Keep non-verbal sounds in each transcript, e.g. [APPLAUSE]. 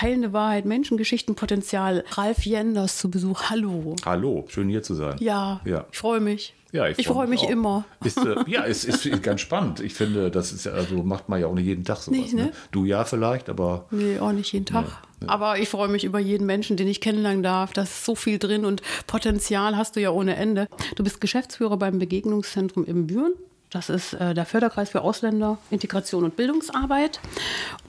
Heilende Wahrheit, Menschengeschichten, Potenzial. Ralf Jenders zu Besuch. Hallo. Hallo, schön hier zu sein. Ja, Ja. ich freue mich. Ja, ich freue mich auch. immer. Ist, äh, ja, es ist [LAUGHS] ganz spannend. Ich finde, das ist ja, also macht man ja auch nicht jeden Tag sowas. Nicht, ne? ne? Du ja vielleicht, aber Nee, auch nicht jeden Tag. Aber ich freue mich über jeden Menschen, den ich kennenlernen darf. Da ist so viel drin und Potenzial hast du ja ohne Ende. Du bist Geschäftsführer beim Begegnungszentrum im Büren. Das ist äh, der Förderkreis für Ausländer, Integration und Bildungsarbeit.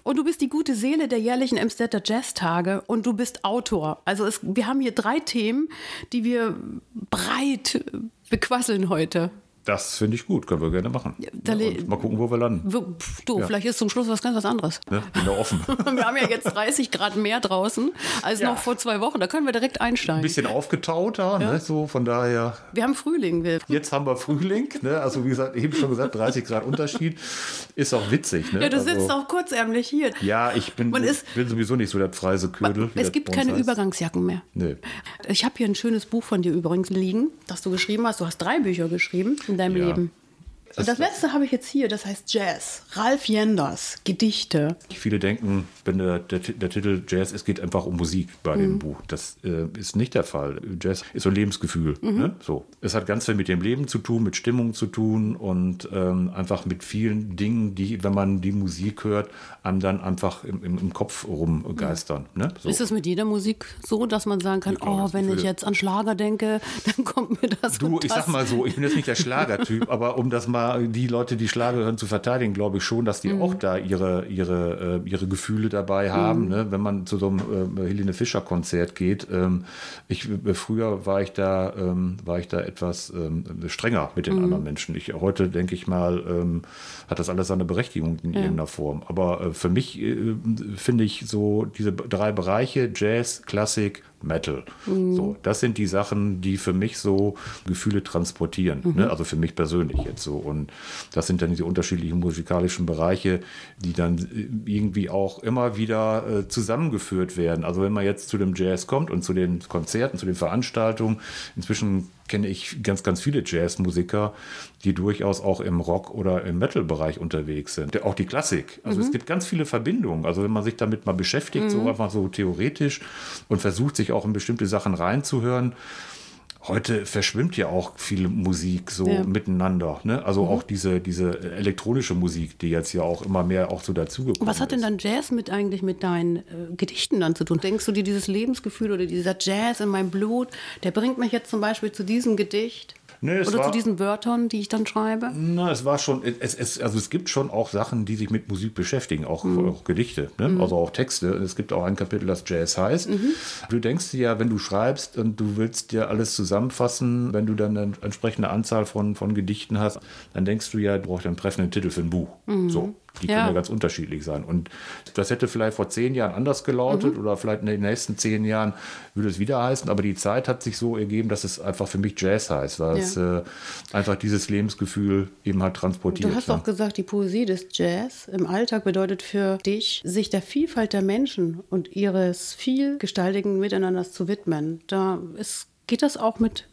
Und du bist die gute Seele der jährlichen Emstetter Jazztage und du bist Autor. Also es, wir haben hier drei Themen, die wir breit bequasseln heute. Das finde ich gut. Können wir gerne machen. Ja, und mal gucken, wo wir landen. Du, Ja. vielleicht ist zum Schluss was ganz was anderes. Ne? Bin da offen. [LAUGHS] Wir haben ja jetzt 30 Grad mehr draußen als Ja. noch vor zwei Wochen. Da können wir direkt Ein einsteigen. bisschen aufgetaut da, ne? so von daher. Wir haben Frühling. Wir. Jetzt haben wir Frühling, ne? also wie gesagt, eben schon gesagt, 30 Grad Unterschied. Ist auch witzig. Ne? Ja, du also, sitzt auch kurzärmlich hier. Ja, ich bin, Man ist- bin sowieso nicht so der preise Ködel. Es gibt keine heißt. Übergangsjacken mehr. Nee. Ich habe hier ein schönes Buch von dir übrigens liegen, das du geschrieben hast. Du hast drei Bücher geschrieben in deinem Ja. Leben. Und das letzte habe ich jetzt hier, das heißt Jazz. Ralf Jenders, Gedichte. Viele denken, wenn der, der, der Titel Jazz, es geht einfach um Musik bei Mhm. dem Buch. Das äh, ist nicht der Fall. Jazz ist so ein Lebensgefühl. Mhm. Ne? So. Es hat ganz viel mit dem Leben zu tun, mit Stimmung zu tun und ähm, einfach mit vielen Dingen, die, wenn man die Musik hört, einem dann einfach im, im, im Kopf rumgeistern. Ne? So. Ist es mit jeder Musik so, dass man sagen kann, glaube, oh, das wenn ich jetzt an Schlager denke, [LAUGHS] dann kommt mir das Du, ich das. sag mal so, ich bin jetzt nicht der [LAUGHS] Schlagertyp, aber um das mal die Leute, die Schlager hören, zu verteidigen, glaube ich schon, dass die auch da ihre, ihre, äh, ihre Gefühle dabei haben. Ne? Wenn man zu so einem äh, Helene Fischer Konzert geht, ähm, ich, äh, früher war ich da, ähm, war ich da etwas ähm, strenger mit den anderen Menschen. Ich, heute denke ich mal, ähm, hat das alles seine Berechtigung in irgendeiner Form. Aber äh, für mich äh, finde ich so diese drei Bereiche, Jazz, Klassik, Metal. So, das sind die Sachen, die für mich so Gefühle transportieren. Ne? Also für mich persönlich jetzt so. Und das sind dann diese unterschiedlichen musikalischen Bereiche, die dann äh, irgendwie auch immer wieder äh, zusammengeführt werden. Also wenn man jetzt zu dem Jazz kommt und zu den Konzerten, zu den Veranstaltungen, inzwischen kenne ich ganz, ganz viele Jazzmusiker, die durchaus auch im Rock- oder im Metal-Bereich unterwegs sind. Auch die Klassik. Also es gibt ganz viele Verbindungen. Also wenn man sich damit mal beschäftigt, so einfach so theoretisch und versucht, sich auch in bestimmte Sachen reinzuhören, Heute verschwimmt ja auch viel Musik so Ja. miteinander. Ne? Also auch diese, diese elektronische Musik, die jetzt ja auch immer mehr auch so dazugekommen Was hat denn ist. dann Jazz mit eigentlich mit deinen äh, Gedichten dann zu tun? Denkst du dir dieses Lebensgefühl oder dieser Jazz in meinem Blut, der bringt mich jetzt zum Beispiel zu diesem Gedicht Nee, oder war- zu diesen Wörtern, die ich dann schreibe? Na, es war schon, es, es, also es gibt schon auch Sachen, die sich mit Musik beschäftigen, auch, Mhm. auch Gedichte, ne? also auch Texte. Es gibt auch ein Kapitel, das Jazz heißt. Mhm. Du denkst dir ja, wenn du schreibst und du willst dir alles zusammenfassen, wenn du dann eine entsprechende Anzahl von, von Gedichten hast, dann denkst du ja, du brauchst einen treffenden Titel für ein Buch. So. Die. Ja. können ja ganz unterschiedlich sein. Und das hätte vielleicht vor zehn Jahren anders gelautet Mhm. oder vielleicht in den nächsten zehn Jahren würde es wieder heißen. Aber die Zeit hat sich so ergeben, dass es einfach für mich Jazz heißt, weil Ja. es äh, einfach dieses Lebensgefühl eben halt transportiert. Du hast ne? auch gesagt, die Poesie des Jazz im Alltag bedeutet für dich, sich der Vielfalt der Menschen und ihres vielgestaltigen Miteinanders zu widmen. Da ist, geht das auch mit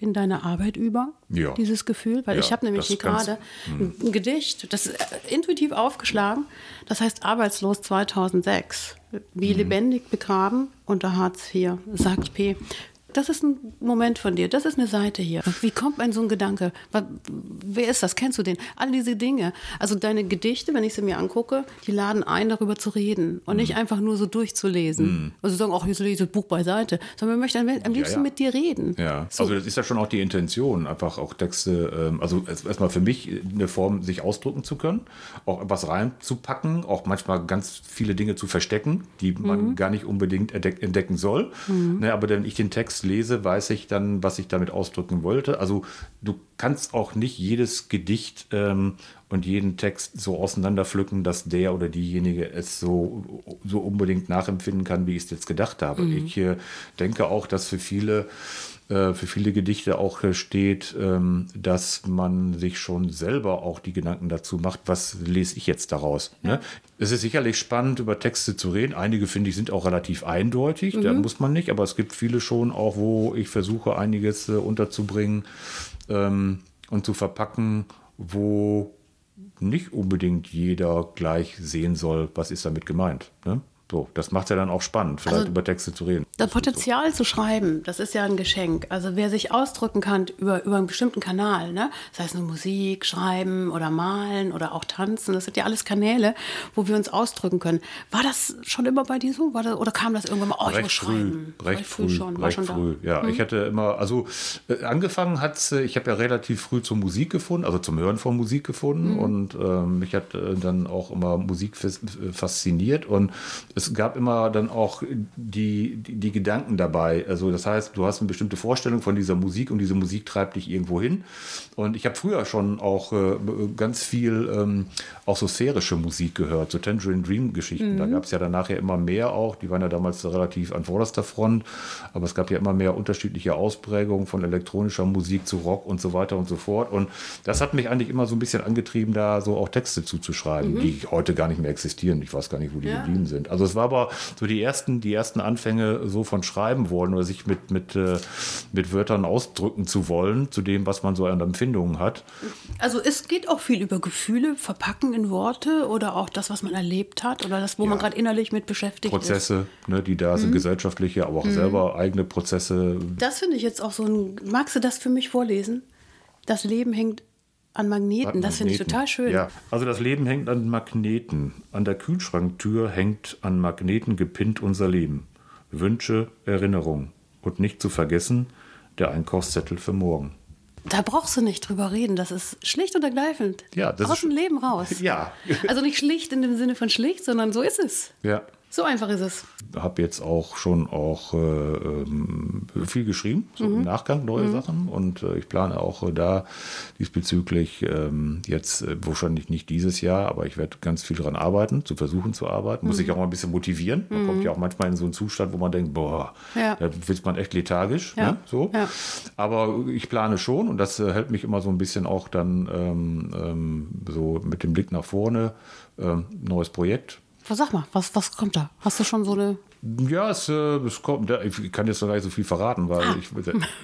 in deine Arbeit über, Ja. dieses Gefühl? Weil Ja, ich habe nämlich hier gerade ein, ein Gedicht, das ist äh, intuitiv aufgeschlagen, das heißt Arbeitslos 2006. Mhm. Wie lebendig begraben unter Hartz IV, sagt P. Das ist ein Moment von dir, das ist eine Seite hier. Wie kommt ein so ein Gedanke? Wer ist das? Kennst du den? All diese Dinge. Also deine Gedichte, wenn ich sie mir angucke, die laden ein, darüber zu reden und Mhm. nicht einfach nur so durchzulesen. Also sagen, ach, jetzt lese ich das Buch beiseite, sondern man möchte am, liebsten ja. mit dir reden. Ja, So. also das ist ja schon auch die Intention, einfach auch Texte, ähm, also erst- erstmal für mich eine Form, sich ausdrücken zu können, auch etwas reinzupacken, auch manchmal ganz viele Dinge zu verstecken, die man gar nicht unbedingt entdeck entdecken soll. Ne, aber wenn ich den Text Text lese, weiß ich dann, was ich damit ausdrücken wollte. Also du kannst auch nicht jedes Gedicht ähm, und jeden Text so auseinanderpflücken, dass der oder diejenige es so, so unbedingt nachempfinden kann, wie ich es jetzt gedacht habe. Mhm. Ich äh, denke auch, dass für viele für viele Gedichte auch steht, ähm, dass man sich schon selber auch die Gedanken dazu macht, was lese ich jetzt daraus. Ne? Ne? Es ist sicherlich spannend, über Texte zu reden. Einige, finde ich, sind auch relativ eindeutig. Mhm. Da muss man nicht, aber es gibt viele schon auch, wo ich versuche, einiges äh, unterzubringen ähm, und zu verpacken, wo nicht unbedingt jeder gleich sehen soll, was ist damit gemeint. Ne? So, das macht ja dann auch spannend, vielleicht also, über Texte zu reden. Das Potenzial zu schreiben, das ist ja ein Geschenk. Also wer sich ausdrücken kann über, über einen bestimmten Kanal, ne? das heißt nur Musik, Schreiben oder Malen oder auch Tanzen, das sind ja alles Kanäle, wo wir uns ausdrücken können. War das schon immer bei dir so? Das, oder kam das irgendwann mal, oh, ich recht muss früh, schreiben? Recht früh, früh schon, recht früh, da. ja. Hm. Ich hatte immer, also äh, angefangen hat ich habe ja relativ früh zur Musik gefunden, also zum Hören von Musik gefunden hm. und ähm, mich hat äh, dann auch immer Musik fasziniert und es gab immer dann auch die, die, die, Gedanken dabei. Also das heißt, du hast eine bestimmte Vorstellung von dieser Musik und diese Musik treibt dich irgendwo hin. Und ich habe früher schon auch äh, ganz viel ähm, auch so sphärische Musik gehört, so Tangerine Dream Geschichten. Mhm. Da gab es ja dann nachher immer mehr auch. Die waren ja damals relativ an vorderster Front. Aber es gab ja immer mehr unterschiedliche Ausprägungen von elektronischer Musik zu Rock und so weiter und so fort. Und das hat mich eigentlich immer so ein bisschen angetrieben, da so auch Texte zuzuschreiben, mhm. die heute gar nicht mehr existieren. Ich weiß gar nicht, wo die ja. geblieben sind. Also es war aber so die ersten, die ersten Anfänge so von Schreiben wollen oder sich mit, mit, äh, mit Wörtern ausdrücken zu wollen, zu dem, was man so an Empfindungen hat. Also es geht auch viel über Gefühle, verpacken in Worte oder auch das, was man erlebt hat oder das, wo ja. man gerade innerlich mit beschäftigt Prozesse, ist. Ne, die da sind, mhm. gesellschaftliche, aber auch mhm. selber eigene Prozesse. Das finde ich jetzt auch so ein. Magst du das für mich vorlesen? Das Leben hängt an Magneten. Das finde ich total schön. Ja, also das Leben hängt an Magneten. An der Kühlschranktür hängt an Magneten gepinnt unser Leben. Wünsche, Erinnerung. Und nicht zu vergessen, der Einkaufszettel für morgen. Da brauchst du nicht drüber reden. Das ist schlicht und ergreifend. Ja, das Aus ist, dem Leben raus. [LAUGHS] Ja. also nicht schlicht in dem Sinne von schlicht, sondern so ist es. Ja. So einfach ist es. Ich Habe jetzt auch schon auch äh, ähm, viel geschrieben, so mhm. im Nachgang neue mhm. Sachen. Und äh, ich plane auch äh, da diesbezüglich ähm, jetzt äh, wahrscheinlich nicht dieses Jahr, aber ich werde ganz viel daran arbeiten, zu versuchen zu arbeiten. Muss mhm. sich auch mal ein bisschen motivieren. Man kommt mhm. ja auch manchmal in so einen Zustand, wo man denkt, boah, ja. da wird man echt lethargisch. Ja. Ne? So. Ja. Aber ich plane schon und das äh, hält mich immer so ein bisschen auch dann ähm, ähm so mit dem Blick nach vorne. Ähm, neues Projekt sag mal, was, was kommt da? Hast du schon so eine ja, es, äh, es kommt. Ich kann jetzt noch gar nicht so viel verraten, weil ah. ich.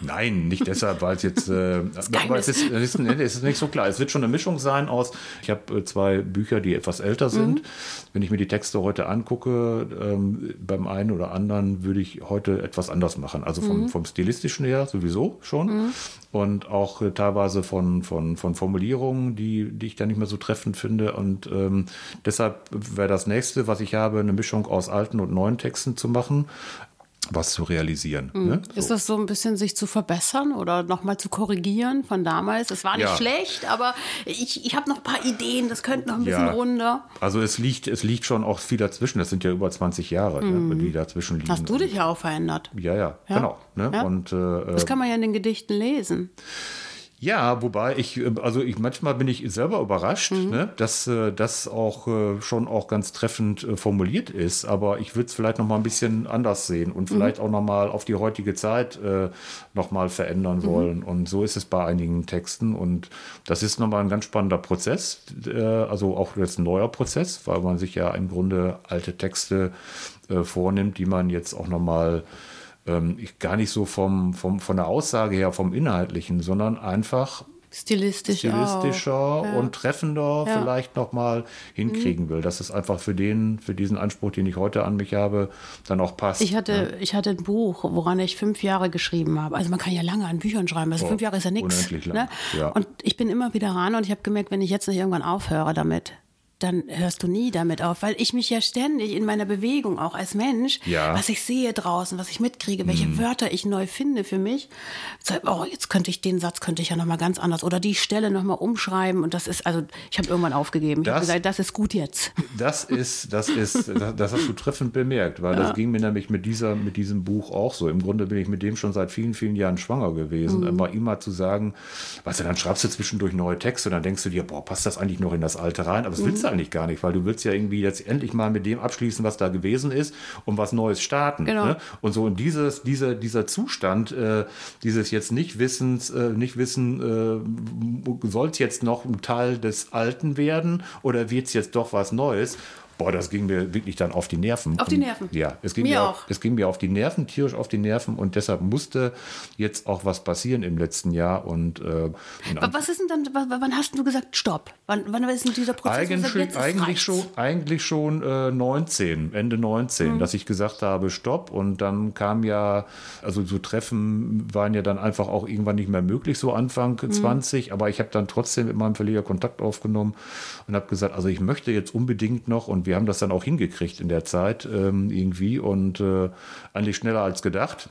Nein, nicht deshalb, weil es jetzt. Äh, [LAUGHS] aber es ist, es, ist, es ist nicht so klar. Es wird schon eine Mischung sein aus. Ich habe äh, zwei Bücher, die etwas älter sind. Mhm. Wenn ich mir die Texte heute angucke, ähm, beim einen oder anderen würde ich heute etwas anders machen. Also vom, mhm. vom Stilistischen her sowieso schon. Mhm. Und auch äh, teilweise von, von, von Formulierungen, die, die ich da nicht mehr so treffend finde. Und ähm, deshalb wäre das nächste, was ich habe, eine Mischung aus alten und neuen Texten Texten zu machen, was zu realisieren. Mhm. Ne? So. Ist das so ein bisschen sich zu verbessern oder nochmal zu korrigieren von damals? Es war nicht ja. schlecht, aber ich, ich habe noch ein paar Ideen, das könnte noch ein bisschen ja. runder. Also es liegt, es liegt schon auch viel dazwischen, das sind ja über 20 Jahre, mhm. ne, die dazwischen liegen. Hast du dich ja auch verändert? Ja, ja, ja? genau. Ne? Und, äh, das kann man ja in den Gedichten lesen. Ja, wobei ich, äh, also ich manchmal bin ich selber überrascht, mhm. ne, dass äh, das auch äh, schon auch ganz treffend formuliert ist. Aber ich würde es vielleicht noch mal ein bisschen anders sehen und mhm. vielleicht auch noch mal auf die heutige Zeit äh, noch mal verändern mhm. wollen. Und so ist es bei einigen Texten. Und das ist noch mal ein ganz spannender Prozess, äh, also auch jetzt ein neuer Prozess, weil man sich ja im Grunde alte Texte äh, vornimmt, die man jetzt auch noch mal ähm, gar nicht so vom, vom, von der Aussage her, vom Inhaltlichen, sondern einfach Stilistisch stilistischer ja. und treffender ja. vielleicht nochmal hinkriegen mhm. will. Dass es einfach für den, für diesen Anspruch, den ich heute an mich habe, dann auch passt. Ich hatte, ja. ich hatte ein Buch, woran ich fünf Jahre geschrieben habe. Also man kann ja lange an Büchern schreiben, also oh, fünf Jahre ist ja nichts. Ne? Und ich bin immer wieder ran und ich habe gemerkt, wenn ich jetzt nicht irgendwann aufhöre damit, dann hörst du nie damit auf, weil ich mich ja ständig in meiner Bewegung auch als Mensch, Ja. was ich sehe draußen, was ich mitkriege, welche Wörter ich neu finde für mich, so, oh, jetzt könnte ich den Satz könnte ich ja noch mal ganz anders oder die Stelle noch mal umschreiben und das ist also ich habe irgendwann aufgegeben. Ich habe gesagt, das ist gut jetzt. Das ist, das ist, [LAUGHS] das, das hast du treffend bemerkt, weil das ging mir nämlich mit dieser, mit diesem Buch auch so. Im Grunde bin ich mit dem schon seit vielen, vielen Jahren schwanger gewesen. Mhm. Immer immer zu sagen, weißt du, dann schreibst du zwischendurch neue Texte und dann denkst du dir, boah, passt das eigentlich noch in das Alte rein? Aber das Mhm. willst du eigentlich gar nicht, weil du willst ja irgendwie jetzt endlich mal mit dem abschließen, was da gewesen ist und was Neues starten. Genau. Ne? Und so und dieses, dieser, dieser Zustand, äh, dieses jetzt nicht Wissens, äh, nicht wissen, äh, soll es jetzt noch ein Teil des Alten werden oder wird es jetzt doch was Neues? Boah, das ging mir wirklich dann auf die Nerven. Auf die Und- Nerven. Ja, es ging Mir mir, auch. Es ging mir auf die Nerven, tierisch auf die Nerven und deshalb musste jetzt auch was passieren im letzten Jahr und äh, was ist denn dann, wann hast du gesagt, stopp? Wann, wann ist denn dieser Prozess? eigentlich, ist eigentlich schon, eigentlich schon äh, 19, Ende 19, Mhm. dass ich gesagt habe, stopp. Und dann kam ja, also so Treffen waren ja dann einfach auch irgendwann nicht mehr möglich, so Anfang Mhm. 20. Aber ich habe dann trotzdem mit meinem Verleger Kontakt aufgenommen und habe gesagt, also ich möchte jetzt unbedingt noch, und wir haben das dann auch hingekriegt in der Zeit ähm, irgendwie und äh, eigentlich schneller als gedacht.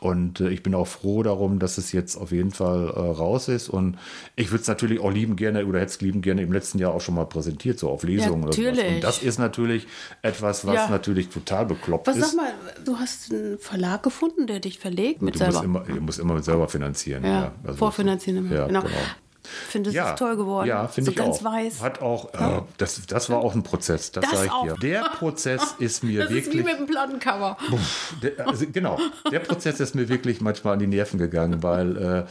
Und äh, ich bin auch froh darum, dass es jetzt auf jeden Fall äh, raus ist. Und ich würde es natürlich auch lieben gerne oder hätte es lieben gerne im letzten Jahr auch schon mal präsentiert, so auf Lesungen oder sowas. natürlich. Und das ist natürlich etwas, was Ja. natürlich total bekloppt Was ist. sag mal, du hast einen Verlag gefunden, der dich verlegt mit du musst selber. immer, du musst immer selber finanzieren. Ja, Ja, Also- vorfinanzieren. Ja, genau. genau. Finde es Ja, ist toll geworden. Ja, finde so ich ganz auch. weiß. Hat auch, äh, das, das war auch ein Prozess, das, Das sage ich auch. dir. Der Prozess [LAUGHS] ist mir das ist wie wirklich. mit dem Plattencover. Also, genau, der Prozess ist mir wirklich manchmal an die Nerven gegangen, weil äh,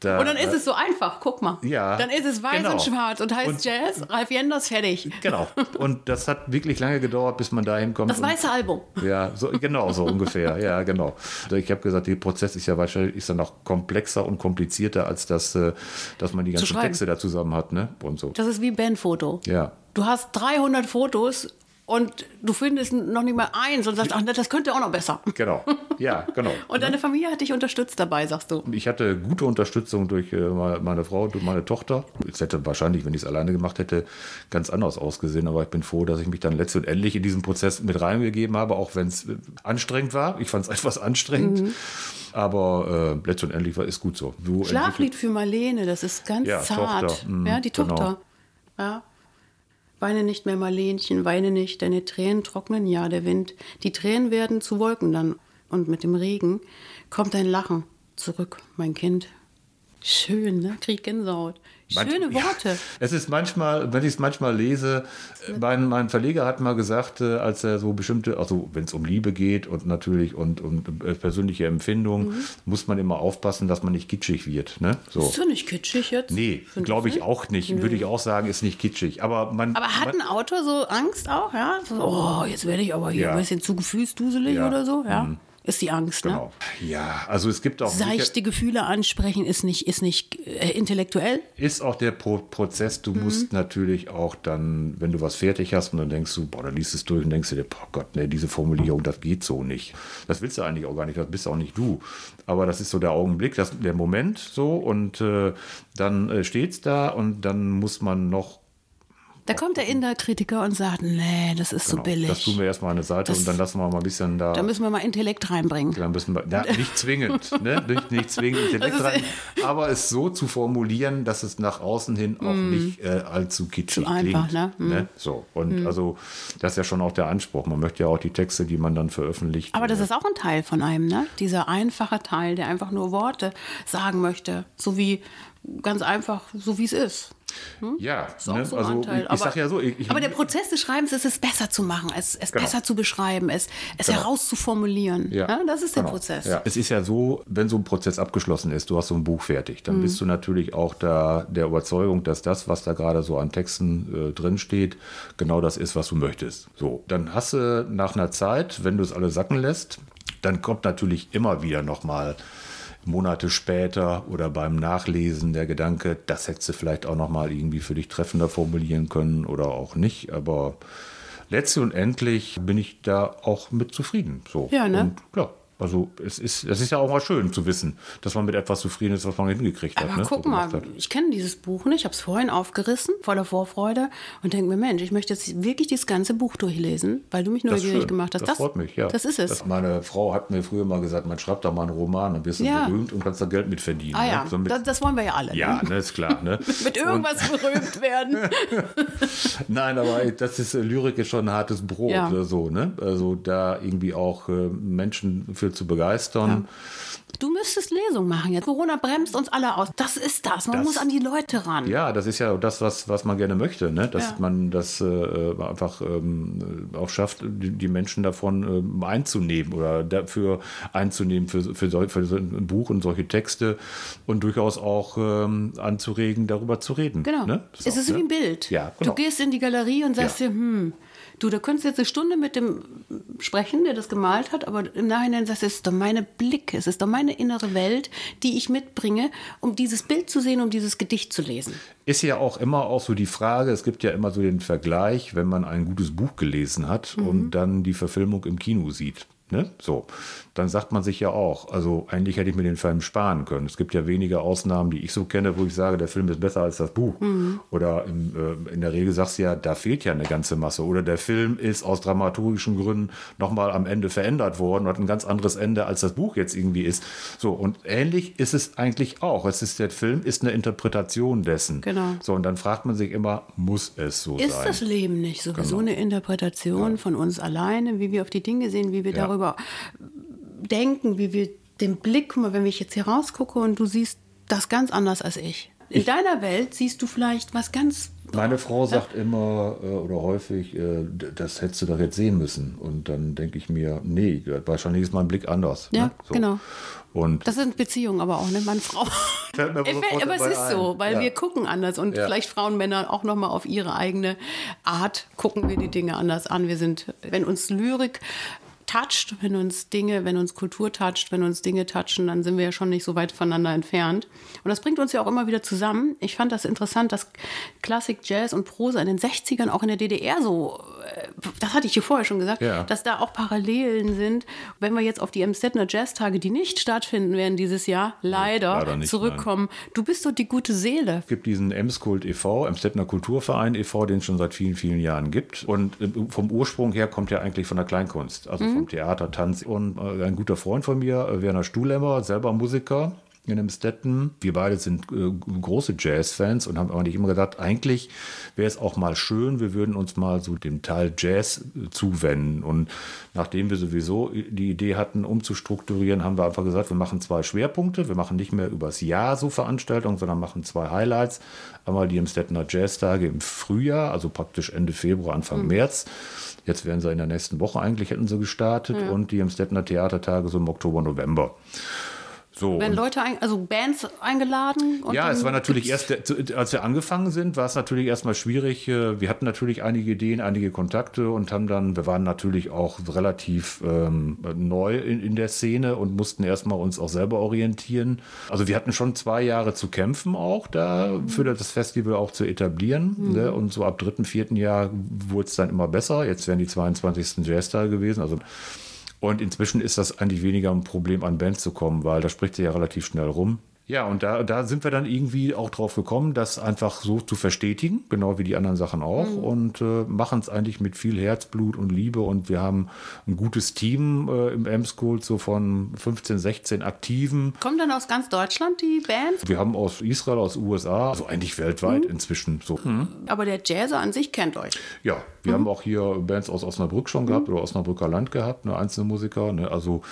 da. Und dann ist es so einfach, guck mal. Ja, Dann ist es weiß genau. und schwarz und heißt Und- Jazz, Ralf Jenders, fertig. Genau. Und das hat wirklich lange gedauert, bis man dahin kommt. Das weiße Album. Ja, so, genau, so ungefähr. Ja, genau. Ich habe gesagt, der Prozess ist ja wahrscheinlich ist dann noch komplexer und komplizierter, als das, äh, dass man die ganzen. Texte da zusammen hat, ne? Und so. Das ist wie Bandfoto. Ja. Du hast 300 Fotos und du findest noch nicht mal eins und sagst, ach, das könnte auch noch besser. Genau. Ja, genau. [LAUGHS] Und deine Familie hat dich unterstützt dabei, sagst du. Ich hatte gute Unterstützung durch äh, meine Frau, durch meine Tochter. Es hätte wahrscheinlich, wenn ich es alleine gemacht hätte, ganz anders ausgesehen. Aber ich bin froh, dass ich mich dann letztendlich in diesen Prozess mit reingegeben habe, auch wenn es äh, anstrengend war. Ich fand es [LAUGHS] etwas anstrengend. Mhm. Aber äh, letztendlich war es gut so. Du Schlaflied für Marlene, das ist ganz Ja, zart. Tochter, mhm, ja, die genau. Tochter. Ja. Weine nicht mehr, Marlenchen, weine nicht, deine Tränen trocknen ja der Wind. Die Tränen werden zu Wolken dann. Und mit dem Regen kommt dein Lachen zurück, mein Kind. Schön, ne? Krieg Gänsehaut. Manch- Schöne Ja, Worte. es ist manchmal, wenn ich es manchmal lese, äh, mein, mein Verleger hat mal gesagt, äh, als er so bestimmte, also wenn es um Liebe geht und natürlich und, und äh, persönliche Empfindungen, Mhm. muss man immer aufpassen, dass man nicht kitschig wird. Ne? So. Ist doch nicht kitschig jetzt? Nee, glaube ich du? auch nicht. Würde ich auch sagen, ist nicht kitschig. Aber man. Aber hat man, ein Autor so Angst auch, ja? So, oh, jetzt werde ich aber hier Ja. ein bisschen zu gefühlsduselig Ja. oder so, ja? Ist die Angst, ne? Genau. Ja, also es gibt auch. Seichte Gefühle ansprechen ist nicht, ist nicht äh, intellektuell. ist auch der Pro Prozess, du musst Mhm. natürlich auch dann, wenn du was fertig hast und dann denkst du, boah, dann liest es durch und denkst du dir, boah Gott, nee, diese Formulierung, das geht so nicht. Das willst du eigentlich auch gar nicht, das bist auch nicht du. Aber das ist so der Augenblick, das, der Moment so und äh, dann äh, steht's da und dann muss man noch Da kommt der Inder-Kritiker und sagt, nee, das ist so genau, billig. das tun wir erstmal an der Seite Das- und dann lassen wir mal ein bisschen da. da müssen wir mal Intellekt reinbringen. Dann müssen wir, ja, nicht zwingend, [LAUGHS] ne? nicht, nicht zwingend Intellekt rein, aber es so zu formulieren, dass es nach außen hin auch nicht äh, allzu kitschig Zu einfach, klingt. ne? Mhm. So, und also das ist ja schon auch der Anspruch. Man möchte ja auch die Texte, die man dann veröffentlicht. Aber das äh, ist auch ein Teil von einem, ne? Dieser einfache Teil, der einfach nur Worte sagen möchte. So wie, ganz einfach, so wie es ist. Ja, Ist auch ne? so also Anteil. ich, ich sag ja so, ich, ich, aber der Prozess des Schreibens ist es besser zu machen, es, es Genau. besser zu beschreiben, es, es Genau. herauszuformulieren. Ja. das ist der genau. Prozess. Ja. Es ist ja so, wenn so ein Prozess abgeschlossen ist, du hast so ein Buch fertig, dann bist du natürlich auch da der Überzeugung, dass das, was da gerade so an Texten äh, drin steht, genau das ist, was du möchtest. So, dann hast du nach einer Zeit, wenn du es alle sacken lässt, dann kommt natürlich immer wieder nochmal Monate später oder beim Nachlesen der Gedanke, das hättest du vielleicht auch nochmal irgendwie für dich treffender formulieren können oder auch nicht, aber letztlich und endlich bin ich da auch mit zufrieden. So. Ja, ne? Und klar, Also es ist, das ist ja auch mal schön zu wissen, dass man mit etwas zufrieden ist, was man hingekriegt hat. Aber ne? guck so mal, ich kenne dieses Buch nicht. Ich habe es vorhin aufgerissen, voller Vorfreude und denke mir, Mensch, ich möchte jetzt wirklich dieses ganze Buch durchlesen, weil du mich Das neugierig gemacht hast. Das, freut mich, ja. Das ist es. Das, meine Frau hat mir früher mal gesagt, man schreibt da mal einen Roman, dann wirst du Ja. berühmt und kannst da Geld mit verdienen. ah ja, ne? so mit, das, das wollen wir ja alle. ja, Ne? ne, ist klar. Ne? [LAUGHS] Mit irgendwas berühmt werden. [LAUGHS] Nein, aber das ist äh, Lyrik ist schon ein hartes Brot, Ja. äh, so, ne? Also da irgendwie auch äh, Menschen für zu begeistern. Du müsstest Lesung machen jetzt. Corona bremst uns alle aus. Das ist das. Man Das- muss an die Leute ran. Ja, das ist ja das, was, was man gerne möchte, ne? dass Ja. man das äh, einfach ähm, auch schafft, die, die Menschen davon ähm, einzunehmen oder dafür einzunehmen für, für, sol- für so ein Buch und solche Texte und durchaus auch ähm, anzuregen, darüber zu reden. Genau. Ne? Es So, ist ne? wie ein Bild. Ja, genau. Du gehst in die Galerie und sagst Ja. dir, hm, du, da könntest du jetzt eine Stunde mit dem sprechen, der das gemalt hat, aber im Nachhinein sagst du, es ist doch meine Blicke, es ist doch meine innere Welt, die ich mitbringe, um dieses Bild zu sehen, um dieses Gedicht zu lesen. Ist ja auch immer auch so die Frage, es gibt ja immer so den Vergleich, wenn man ein gutes Buch gelesen hat Mhm. und dann die Verfilmung im Kino sieht. Ne? So, dann sagt man sich ja auch, also eigentlich hätte ich mir den Film sparen können. Es gibt ja wenige Ausnahmen, die ich so kenne, wo ich sage, der Film ist besser als das Buch. Mhm. Oder im, äh, in der Regel sagst du ja, da fehlt ja eine ganze Masse. Oder der Film ist aus dramaturgischen Gründen nochmal am Ende verändert worden und hat ein ganz anderes Ende, als das Buch jetzt irgendwie ist. So, und ähnlich ist es eigentlich auch. Es ist, der Film ist eine Interpretation dessen. Genau. So, und dann fragt man sich immer, muss es so Ist sein? das Leben nicht sowieso Genau. eine Interpretation von uns alleine, wie wir auf die Dinge sehen, wie wir Ja. darüber denken, wie wir den Blick, guck mal, wenn ich jetzt hier rausgucke und du siehst das ganz anders als ich. In deiner Welt siehst du vielleicht was ganz Meine Frau sagt immer äh, oder häufig, äh, das hättest du doch jetzt sehen müssen. Und dann denke ich mir, nee, wahrscheinlich ist mein Blick anders. Ja, ne? genau. Und Das sind Beziehungen aber auch, ne? Mann, Frau. [LAUGHS] Fällt aber es ist so, ein. weil Ja. wir gucken anders und Ja. vielleicht Frauen, Männer auch nochmal auf ihre eigene Art gucken wir die Dinge anders an. Wir sind, wenn uns Lyrik toucht, wenn uns Dinge, wenn uns Kultur toucht, wenn uns Dinge touchen, dann sind wir ja schon nicht so weit voneinander entfernt. Und das bringt uns ja auch immer wieder zusammen. Ich fand das interessant, dass Klassik, Jazz und Prosa in den 60ern auch in der DDR so, äh, das hatte ich hier vorher schon gesagt, Ja. dass da auch Parallelen sind. Wenn wir jetzt auf die Emstettner Jazztage, die nicht stattfinden werden dieses Jahr, leider, leider nicht, zurückkommen. Du bist doch die gute Seele. Es gibt diesen Emskult e.V., Emstettner Kulturverein e.V., den es schon seit vielen, vielen Jahren gibt. Und äh, vom Ursprung her kommt er eigentlich von der Kleinkunst, also vom Theater, Tanz. Und äh, ein guter Freund von mir, äh, Werner Stuhlemmer, selber Musiker in Emstetten. Wir beide sind äh, große Jazz-Fans und haben eigentlich immer gesagt, eigentlich wäre es auch mal schön, wir würden uns mal so dem Teil Jazz äh, zuwenden. Und nachdem wir sowieso die Idee hatten, umzustrukturieren, haben wir einfach gesagt, wir machen zwei Schwerpunkte. Wir machen nicht mehr übers Jahr so Veranstaltungen, sondern machen zwei Highlights. Einmal die Emstettener Jazz-Tage im Frühjahr, also praktisch Ende Februar, Anfang März. Jetzt werden sie in der nächsten Woche eigentlich, hätten sie gestartet. Und die Emstettener Theatertage so im Oktober, November. So, Werden und- Leute, ein, also Bands eingeladen? ja, es war natürlich erst, als wir angefangen sind, war es natürlich erstmal schwierig. Äh, Wir hatten natürlich einige Ideen, einige Kontakte und haben dann, wir waren natürlich auch relativ ähm, neu in, in der Szene und mussten erstmal uns auch selber orientieren. Also wir hatten schon zwei Jahre zu kämpfen auch da für das Festival auch zu etablieren. Ne? Und so ab dritten, vierten Jahr wurde es dann immer besser. Jetzt wären die 22. Jazztage gewesen. Also und inzwischen ist das eigentlich weniger ein Problem, an Bands zu kommen, weil da spricht sich ja relativ schnell rum. Ja, und da, da sind wir dann irgendwie auch drauf gekommen, das einfach so zu verstetigen, genau wie die anderen Sachen auch. Und äh, machen es eigentlich mit viel Herzblut und Liebe. Und wir haben ein gutes Team äh, im M-School, so von 15, 16 Aktiven. Kommen dann aus ganz Deutschland die Bands? Wir haben aus Israel, aus USA, also eigentlich weltweit inzwischen so. Aber der Jazzer an sich kennt euch. Ja, wir haben auch hier Bands aus Osnabrück schon gehabt oder Osnabrücker Land gehabt, ne, einzelne Musiker. Ne, also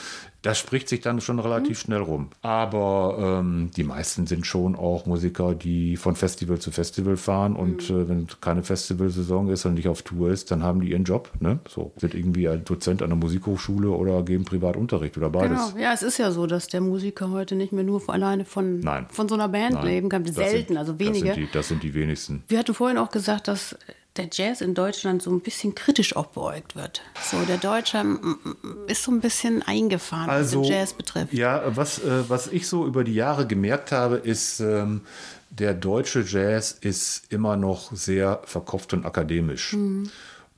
das spricht sich dann schon relativ schnell rum. Aber ähm, die meisten sind schon auch Musiker, die von Festival zu Festival fahren und äh, wenn keine Festivalsaison ist und nicht auf Tour ist, dann haben die ihren Job. Ne? So sind irgendwie ein Dozent an der Musikhochschule oder geben Privatunterricht oder beides. Genau. Ja, es ist ja so, dass der Musiker heute nicht mehr nur alleine von, Nein. von so einer Band Nein, leben kann. das Selten, sind, also Das wenige. sind, die, das sind die wenigsten. Wir hatten vorhin auch gesagt, dass der Jazz in Deutschland so ein bisschen kritisch auch beäugt wird. So, der Deutsche mm, mm, ist so ein bisschen eingefahren, was den Jazz betrifft. Ja, was, äh, was ich so über die Jahre gemerkt habe, ist, ähm, der deutsche Jazz ist immer noch sehr verkopft und akademisch.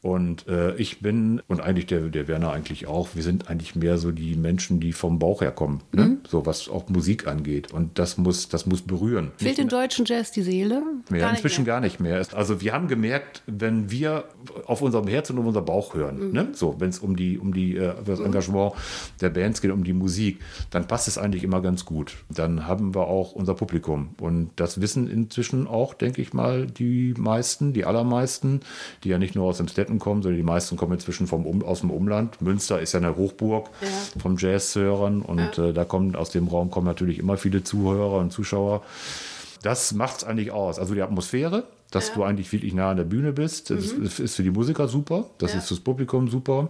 Und äh, ich bin, und eigentlich der, der Werner eigentlich auch, wir sind eigentlich mehr so die Menschen, die vom Bauch herkommen, ne? Mhm. so was auch Musik angeht. Und das muss, das muss berühren. Fehlt dem deutschen Jazz die Seele? Ja, Gar inzwischen gar nicht mehr. Also wir haben gemerkt, wenn wir auf unserem Herz und um unser Bauch hören, Mhm. ne? so wenn es um die um die äh, das Engagement der Bands geht, um die Musik, dann passt es eigentlich immer ganz gut. Dann haben wir auch unser Publikum und das wissen inzwischen auch, denke ich mal, die meisten, die allermeisten, die ja nicht nur aus dem Städten kommen, sondern die meisten kommen inzwischen vom um, aus dem Umland. Münster ist ja eine Hochburg Ja. vom Jazzhörern und äh, da kommen aus dem Raum kommen natürlich immer viele Zuhörer und Zuschauer. Das macht es eigentlich aus. Also die Atmosphäre, dass du eigentlich wirklich nah an der Bühne bist, das ist, für die Musiker super, das Mhm. Ja. ist fürs Publikum super.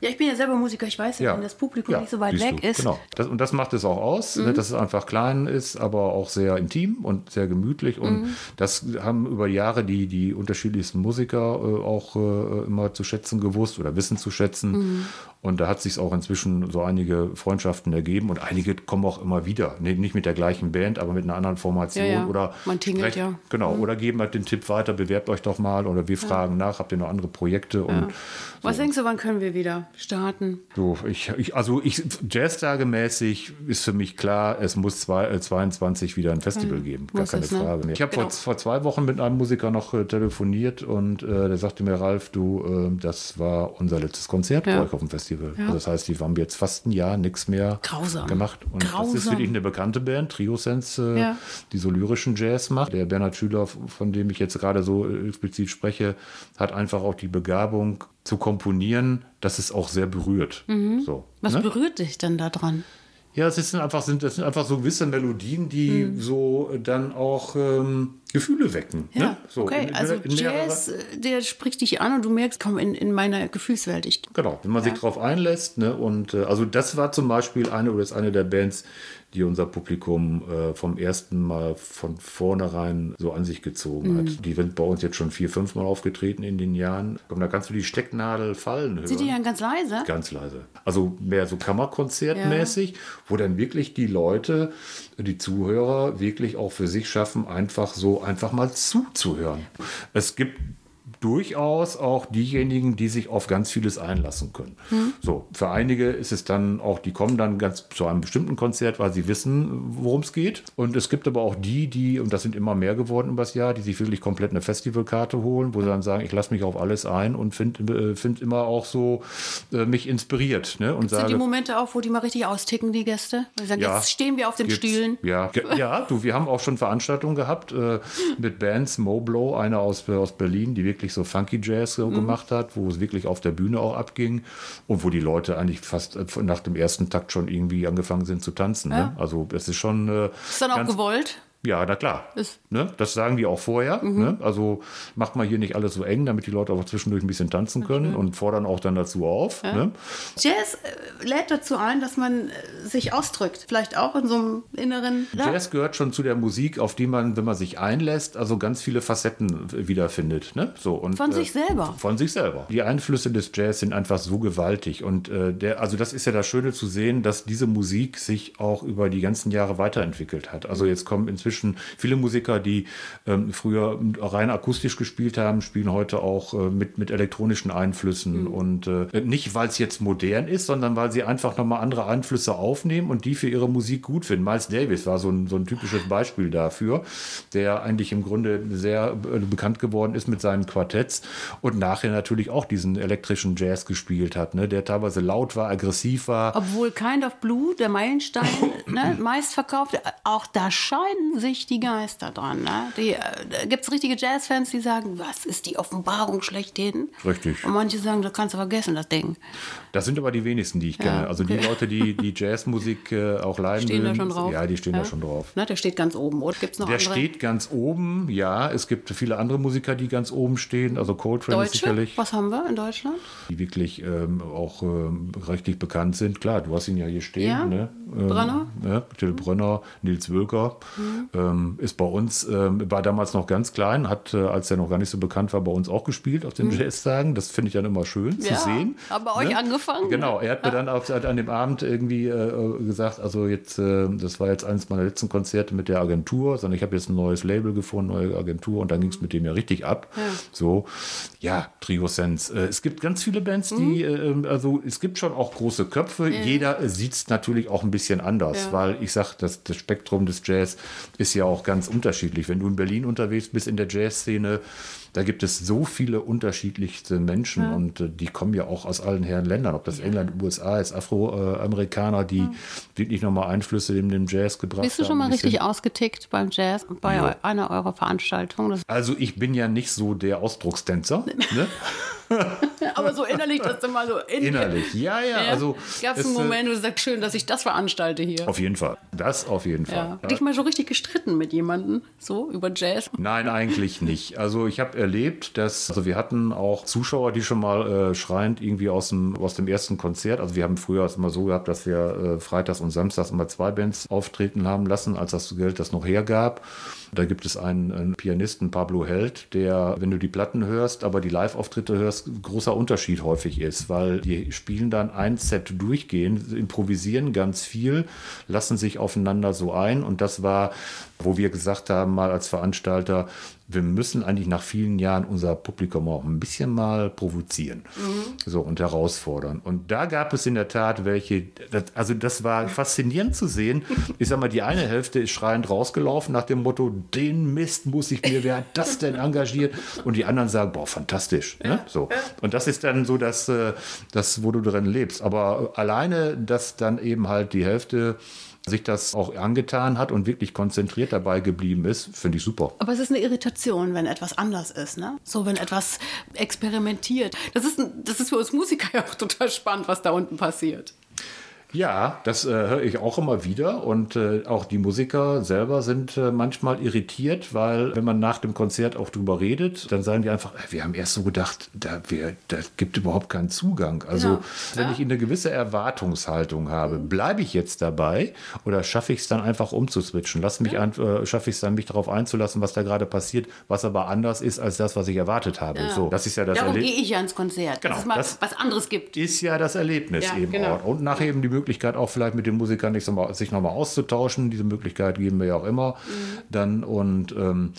Ja, ich bin ja selber Musiker. Ich weiß ja, wenn das Publikum Ja, nicht so weit weg du. ist. Mhm. Genau. Das, und das macht es auch aus, ne, dass es einfach klein ist, aber auch sehr intim und sehr gemütlich. Und Mhm. das haben über Jahre die, die unterschiedlichsten Musiker äh, auch äh, immer zu schätzen gewusst oder wissen zu schätzen. Mhm. Und da hat sich auch inzwischen so einige Freundschaften ergeben und einige kommen auch immer wieder. Nee, nicht mit der gleichen Band, aber mit einer anderen Formation Ja, ja. oder Man tingelt, sprechen- ja. Mhm. Genau, oder geben halt den Tipp weiter, bewerbt euch doch mal oder wir fragen nach, habt ihr noch andere Projekte und Was denkst du, wann können wir wieder starten? so, ich, ich, also ich, Jazztage-mäßig ist für mich klar, es muss zwei, äh, 22 wieder ein Festival geben. Gar muss keine es, ne? Frage. mehr. Ich habe Genau. vor, vor zwei Wochen mit einem Musiker noch äh, telefoniert und äh, der sagte mir, Ralf, du, äh, das war unser letztes Konzert bei euch auf dem Festival. Also das heißt, die haben jetzt fast ein Jahr nichts mehr Grausam. gemacht. Und das ist Grausam. wirklich eine bekannte Band, Trio Sense, äh, Ja. die so lyrischen Jazz macht. Der Bernhard Schüler, von dem ich jetzt gerade so äh, explizit spreche, hat einfach auch die Begabung zu komponieren, dass es auch sehr berührt. So, Mhm. Was ne? berührt dich denn da dran? Ja, es sind einfach, sind, das sind einfach so gewisse Melodien, die Mhm. so dann auch ähm, Gefühle wecken. Ja, ne? so okay. in- in- also in Jazz, äh, der spricht dich an und du merkst, komm in, in meiner Gefühlswelt. Ich, Genau, wenn man sich darauf einlässt. Ne? Und äh, also das war zum Beispiel eine oder ist eine der Bands, die unser Publikum äh, vom ersten Mal von vornherein so an sich gezogen Mhm. hat. Die sind bei uns jetzt schon vier, fünf Mal aufgetreten in den Jahren. Und da kannst du die Stecknadel fallen hören. sind die dann ganz leise? Ganz leise. Also mehr so Kammerkonzertmäßig, wo dann wirklich die Leute, die Zuhörer wirklich auch für sich schaffen, einfach so einfach mal zuzuhören. Es gibt durchaus auch diejenigen, die sich auf ganz vieles einlassen können. So, für einige ist es dann auch, die kommen dann ganz zu einem bestimmten Konzert, weil sie wissen, worum es geht. Und es gibt aber auch die, die, und das sind immer mehr geworden übers Jahr, die sich wirklich komplett eine Festivalkarte holen, wo sie dann sagen, ich lasse mich auf alles ein und finde äh, find immer auch so äh, mich inspiriert. Ne? Und Sind die sage, Momente auch, wo die mal richtig austicken, die Gäste? Weil sie sagen, Ja. jetzt stehen wir auf den Gibt's. Stühlen. Ja, [LAUGHS] ja, du, wir haben auch schon Veranstaltungen gehabt äh, mit Bands, Moblow, einer aus, aus Berlin, die wirklich so Funky Jazz Mhm. so gemacht hat, wo es wirklich auf der Bühne auch abging und wo die Leute eigentlich fast äh, nach dem ersten Takt schon irgendwie angefangen sind zu tanzen. Ja. Ne? Also es ist schon äh, Ist dann auch gewollt? Ja, na klar. Ist- Ne? Das sagen die auch vorher. Mhm. Ne? Also macht mal hier nicht alles so eng, damit die Leute auch zwischendurch ein bisschen tanzen können und fordern auch dann dazu auf. Ne? Jazz äh, lädt dazu ein, dass man äh, sich ausdrückt. Vielleicht auch in so einem inneren. Ja. Jazz gehört schon zu der Musik, auf die man, wenn man sich einlässt, also ganz viele Facetten wiederfindet. Ne? So, und, Von sich selber. Von sich selber. Die Einflüsse des Jazz sind einfach so gewaltig. Und äh, der, also das ist ja das Schöne zu sehen, dass diese Musik sich auch über die ganzen Jahre weiterentwickelt hat. Also jetzt kommen inzwischen viele Musiker, die ähm, früher rein akustisch gespielt haben, spielen heute auch äh, mit, mit elektronischen Einflüssen. Und äh, nicht, weil es jetzt modern ist, sondern weil sie einfach nochmal andere Einflüsse aufnehmen und die für ihre Musik gut finden. Miles Davis war so ein, so ein typisches Beispiel dafür, der eigentlich im Grunde sehr äh, bekannt geworden ist mit seinen Quartetts und nachher natürlich auch diesen elektrischen Jazz gespielt hat, ne? der teilweise laut war, aggressiv war. Obwohl Kind of Blue, der Meilenstein, [COUGHS] ne, meistverkauft, auch da scheiden sich die Geister dran. Ne? Die, äh, da gibt es richtige Jazzfans, die sagen, was ist die Offenbarung schlechthin? Richtig. Und manche sagen, das kannst du vergessen, das Ding. Das sind aber die wenigsten, die ich kenne. Also die. Leute, die die Jazzmusik äh, auch leiden Stehen da mögen, schon drauf? Ja, die stehen da schon drauf. Ne, der steht ganz oben. Oder gibt es noch Der andere? steht ganz oben, ja. Es gibt viele andere Musiker, die ganz oben stehen. Also Coltrane ist Deutsche? sicherlich, Was haben wir in Deutschland? die wirklich ähm, auch ähm, richtig bekannt sind. Klar, du hast ihn ja hier stehen. Ja, Ne? Ähm, Brönner? Ne? Till Brönner, Nils Wölker. Ähm, ist bei uns, ähm, war damals noch ganz klein, hat, äh, als er noch gar nicht so bekannt war, bei uns auch gespielt auf den mhm. Jazztagen. Das finde ich dann immer schön ja, zu sehen. Haben bei euch ne? angefangen? Genau, er hat mir dann auf, an dem Abend irgendwie äh, gesagt, also jetzt, äh, das war jetzt eines meiner letzten Konzerte mit der Agentur, sondern ich habe jetzt ein neues Label gefunden, neue Agentur und dann ging es mit dem ja richtig ab. Ja. So, ja, Trio Sense. Äh, es gibt ganz viele Bands, die, mhm. äh, ähm, also es gibt schon auch große Köpfe. Jeder sieht es natürlich auch ein bisschen anders, weil ich sage, das, das Spektrum des Jazz ist ja auch ganz unterschiedlich. Wenn du in Berlin unterwegs bist in der Jazzszene, da gibt es so viele unterschiedlichste Menschen ja. und äh, die kommen ja auch aus allen Herren Ländern, ob das ja. England, USA ist, Afroamerikaner, die ja. wirklich nochmal Einflüsse in den Jazz gebracht haben. Bist du schon mal richtig ausgetickt beim Jazz, bei ja. einer eurer Veranstaltungen? Also ich bin ja nicht so der Ausdruckstänzer. [LAUGHS] ne? [LAUGHS] Aber so innerlich, dass du mal so in innerlich, ja, ja. ja. Also gab es einen äh, Moment, wo du sagst, schön, dass ich das veranstalte hier. Auf jeden Fall, das auf jeden Fall. Ja. Hast dich mal so richtig gestritten mit jemandem, so über Jazz? Nein, eigentlich nicht. Also ich habe erlebt, dass also wir hatten auch Zuschauer, die schon mal äh, schreiend irgendwie aus dem aus dem ersten Konzert. Also wir haben früher es immer so gehabt, dass wir äh, freitags und samstags immer zwei Bands auftreten haben lassen, als das Geld das noch hergab. Da gibt es einen, einen Pianisten, Pablo Held, der, wenn du die Platten hörst, aber die Live-Auftritte hörst, großer Unterschied häufig ist, weil die spielen dann ein Set durchgehend, improvisieren ganz viel, lassen sich aufeinander so ein. Und das war, wo wir gesagt haben, mal als Veranstalter, wir müssen eigentlich nach vielen Jahren unser Publikum auch ein bisschen mal provozieren mhm. so und herausfordern. Und da gab es in der Tat welche, also das war [LAUGHS] faszinierend zu sehen. Ich sag mal, die eine Hälfte ist schreiend rausgelaufen nach dem Motto, den Mist muss ich mir, wer hat das denn [LAUGHS] engagiert? Und die anderen sagen, boah, fantastisch. Ne? So. Und das ist dann so das, äh, das, wo du drin lebst. Aber alleine, dass dann eben halt die Hälfte sich das auch angetan hat und wirklich konzentriert dabei geblieben ist, finde ich super. Aber es ist eine Irritation, wenn etwas anders ist, ne? So, wenn etwas experimentiert. Das ist, das ist für uns Musiker [LAUGHS] ja auch total spannend, was da unten passiert. Ja, das äh, höre ich auch immer wieder und äh, auch die Musiker selber sind äh, manchmal irritiert, weil wenn man nach dem Konzert auch drüber redet, dann sagen die einfach, äh, wir haben erst so gedacht, da, wir, da gibt überhaupt keinen Zugang. Also genau. wenn ja. ich eine gewisse Erwartungshaltung habe, bleibe ich jetzt dabei oder schaffe ich es dann einfach umzuswitchen? Lass mich ja. äh, schaffe ich es dann, mich darauf einzulassen, was da gerade passiert, was aber anders ist als das, was ich erwartet habe. Ja. So, das ist ja das Darum gehe ich ja ins Konzert, genau, dass es mal das was anderes gibt. Ist ja das Erlebnis eben genau. auch. Und nachher eben die Möglichkeit auch vielleicht mit den Musikern nicht so, sich nochmal auszutauschen. Diese Möglichkeit geben wir ja auch immer mhm. dann. Und ähm,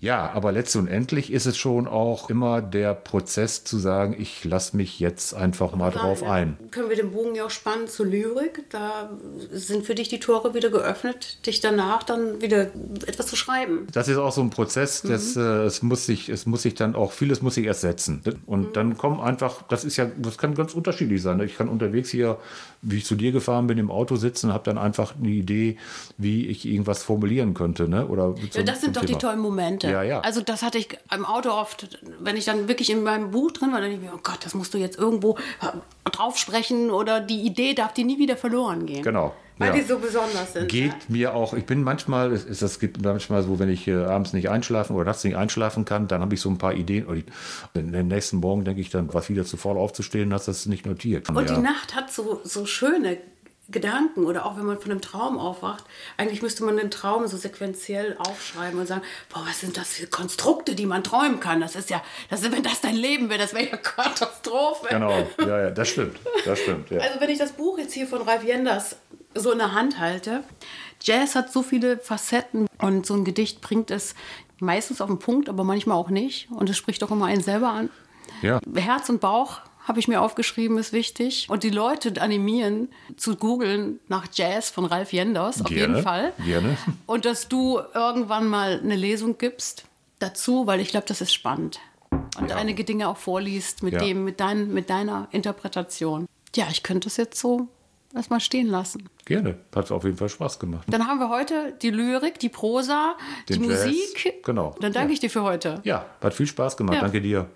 ja, aber letztlich und endlich ist es schon auch immer der Prozess zu sagen, ich lasse mich jetzt einfach mal Nein, drauf ein. Können wir den Bogen ja auch spannen zur Lyrik. Da sind für dich die Tore wieder geöffnet, dich danach dann wieder etwas zu schreiben. Das ist auch so ein Prozess, das, mhm. äh, es, muss sich, es muss sich dann auch, vieles muss sich ersetzen. Und mhm. dann kommen einfach, das ist ja, das kann ganz unterschiedlich sein. Ich kann unterwegs hier, wie ich zu dir gefahren bin, im Auto sitzen und habe dann einfach eine Idee, wie ich irgendwas formulieren könnte. Ne? Oder ja, das sind doch Thema. die tollen Momente. Ja, ja. Also das hatte ich im Auto oft, wenn ich dann wirklich in meinem Buch drin war, dann denke ich mir, oh Gott, das musst du jetzt irgendwo äh, drauf sprechen oder die Idee darf dir nie wieder verloren gehen. Genau. Weil ja. die so besonders sind. Geht ja. mir auch, ich bin manchmal, es, es gibt manchmal so, wenn ich äh, abends nicht einschlafen oder nachts nicht einschlafen kann, dann habe ich so ein paar Ideen. Und den nächsten Morgen denke ich dann, was wieder zu faul aufzustehen, hast das nicht notiert. Und ja. die Nacht hat so, so schöne Gedanken oder auch wenn man von einem Traum aufwacht, eigentlich müsste man den Traum so sequenziell aufschreiben und sagen, boah, was sind das für Konstrukte, die man träumen kann? Das ist ja, das ist, wenn das dein Leben wäre, das wäre ja [LAUGHS] Katastrophe. Genau, ja, ja, das stimmt, das stimmt. Ja. Also wenn ich das Buch jetzt hier von Ralf Jenders so in der Hand halte, Jazz hat so viele Facetten und so ein Gedicht bringt es meistens auf den Punkt, aber manchmal auch nicht und es spricht auch immer einen selber an. Ja. Herz und Bauch habe ich mir aufgeschrieben, ist wichtig. Und die Leute animieren zu googeln nach Jazz von Ralf Jenders, auf gerne, jeden Fall. Gerne. Und dass du irgendwann mal eine Lesung gibst dazu, weil ich glaube, das ist spannend. Und ja. einige Dinge auch vorliest mit, ja. dem, mit, dein, mit deiner Interpretation. Ja, ich könnte es jetzt so das mal stehen lassen. Gerne, hat auf jeden Fall Spaß gemacht. Dann haben wir heute die Lyrik, die Prosa, Den die Jazz, Musik. Genau. Dann danke ja. ich dir für heute. Ja, hat viel Spaß gemacht. Ja. Danke dir.